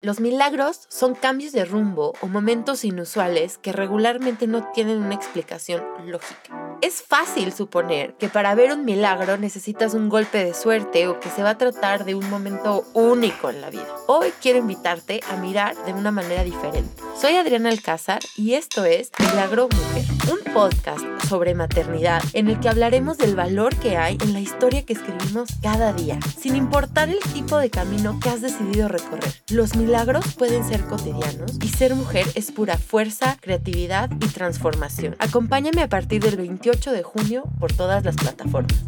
Los milagros son cambios de rumbo o momentos inusuales que regularmente no tienen una explicación lógica. Es fácil suponer que para ver un milagro necesitas un golpe de suerte o que se va a tratar de un momento único en la vida. Hoy quiero invitarte a mirar de una manera diferente. Soy Adriana Alcázar y esto es Milagro Mujer, un podcast sobre maternidad en el que hablaremos del valor que hay en la historia que escribimos cada día, sin importar el tipo de camino que has decidido recorrer. Los milagros pueden ser cotidianos y ser mujer es pura fuerza, creatividad y transformación. Acompáñame a partir del 28 de junio por todas las plataformas.